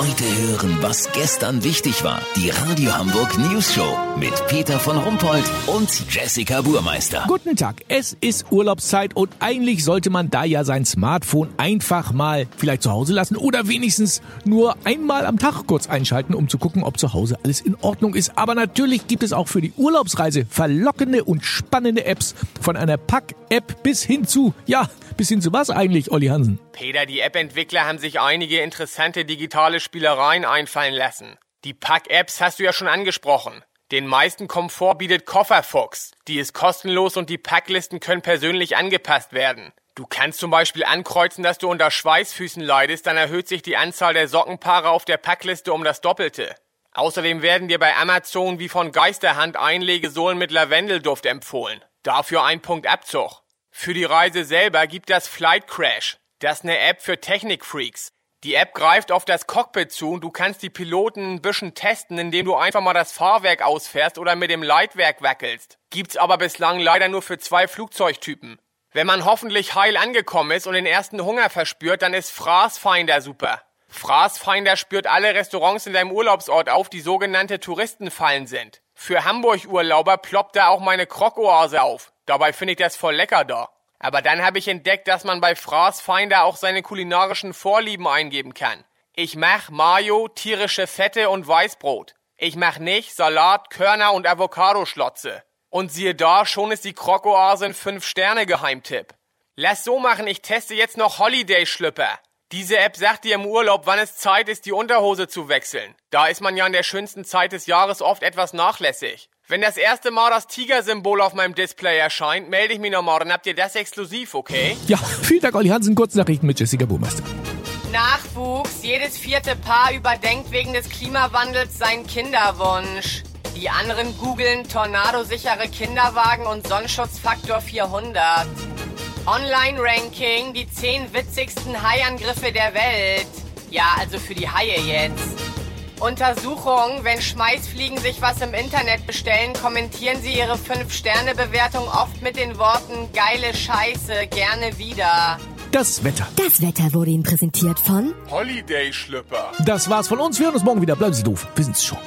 Heute hören, was gestern wichtig war. Die Radio Hamburg News Show mit Peter von Rumpold und Jessica Burmeister. Guten Tag, es ist Urlaubszeit und eigentlich sollte man da ja sein Smartphone einfach mal vielleicht zu Hause lassen oder wenigstens nur einmal am Tag kurz einschalten, um zu gucken, ob zu Hause alles in Ordnung ist. Aber natürlich gibt es auch für die Urlaubsreise verlockende und spannende Apps von einer Pack-App bis hin zu, ja, bis hin zu was eigentlich, Olli Hansen? Peter, die App-Entwickler haben sich einige interessante digitale Spielereien einfallen lassen. Die Pack-Apps hast du ja schon angesprochen. Den meisten Komfort bietet Kofferfuchs. Die ist kostenlos und die Packlisten können persönlich angepasst werden. Du kannst zum Beispiel ankreuzen, dass du unter Schweißfüßen leidest, dann erhöht sich die Anzahl der Sockenpaare auf der Packliste um das Doppelte. Außerdem werden dir bei Amazon wie von Geisterhand Einlegesohlen mit Lavendelduft empfohlen. Dafür ein Punkt Abzug. Für die Reise selber gibt das Flight Crash. Das ist eine App für Technikfreaks. Die App greift auf das Cockpit zu und du kannst die Piloten ein bisschen testen, indem du einfach mal das Fahrwerk ausfährst oder mit dem Leitwerk wackelst. Gibt's aber bislang leider nur für zwei Flugzeugtypen. Wenn man hoffentlich heil angekommen ist und den ersten Hunger verspürt, dann ist Fraßfinder super. Fraßfinder spürt alle Restaurants in deinem Urlaubsort auf, die sogenannte Touristenfallen sind. Für Hamburg-Urlauber ploppt da auch meine Krokoase auf. Dabei finde ich das voll lecker da. Aber dann habe ich entdeckt, dass man bei Fraßfinder auch seine kulinarischen Vorlieben eingeben kann. Ich mach Mayo, tierische Fette und Weißbrot. Ich mach nicht Salat, Körner und Avocadoschlotze. Und siehe da, schon ist die Krokoase ein 5-Sterne-Geheimtipp. Lass so machen, ich teste jetzt noch Holiday-Schlüpper. Diese App sagt dir im Urlaub, wann es Zeit ist, die Unterhose zu wechseln. Da ist man ja in der schönsten Zeit des Jahres oft etwas nachlässig. Wenn das erste Mal das Tiger-Symbol auf meinem Display erscheint, melde ich mich nochmal, dann habt ihr das exklusiv, okay? Ja, vielen Dank, Olli Hansen. Kurznachrichten mit Jessica Burmeister. Nachwuchs. Jedes vierte Paar überdenkt wegen des Klimawandels seinen Kinderwunsch. Die anderen googeln tornadosichere Kinderwagen und Sonnenschutzfaktor 400. Online-Ranking, die 10 witzigsten Haiangriffe der Welt. Ja, also für die Haie jetzt. Untersuchung, wenn Schmeißfliegen sich was im Internet bestellen, kommentieren sie ihre 5-Sterne-Bewertung oft mit den Worten geile Scheiße, gerne wieder. Das Wetter. Das Wetter wurde Ihnen präsentiert von Holiday-Schlüpper. Das war's von uns. Wir hören uns morgen wieder. Bleiben Sie doof. Wir sind's schon.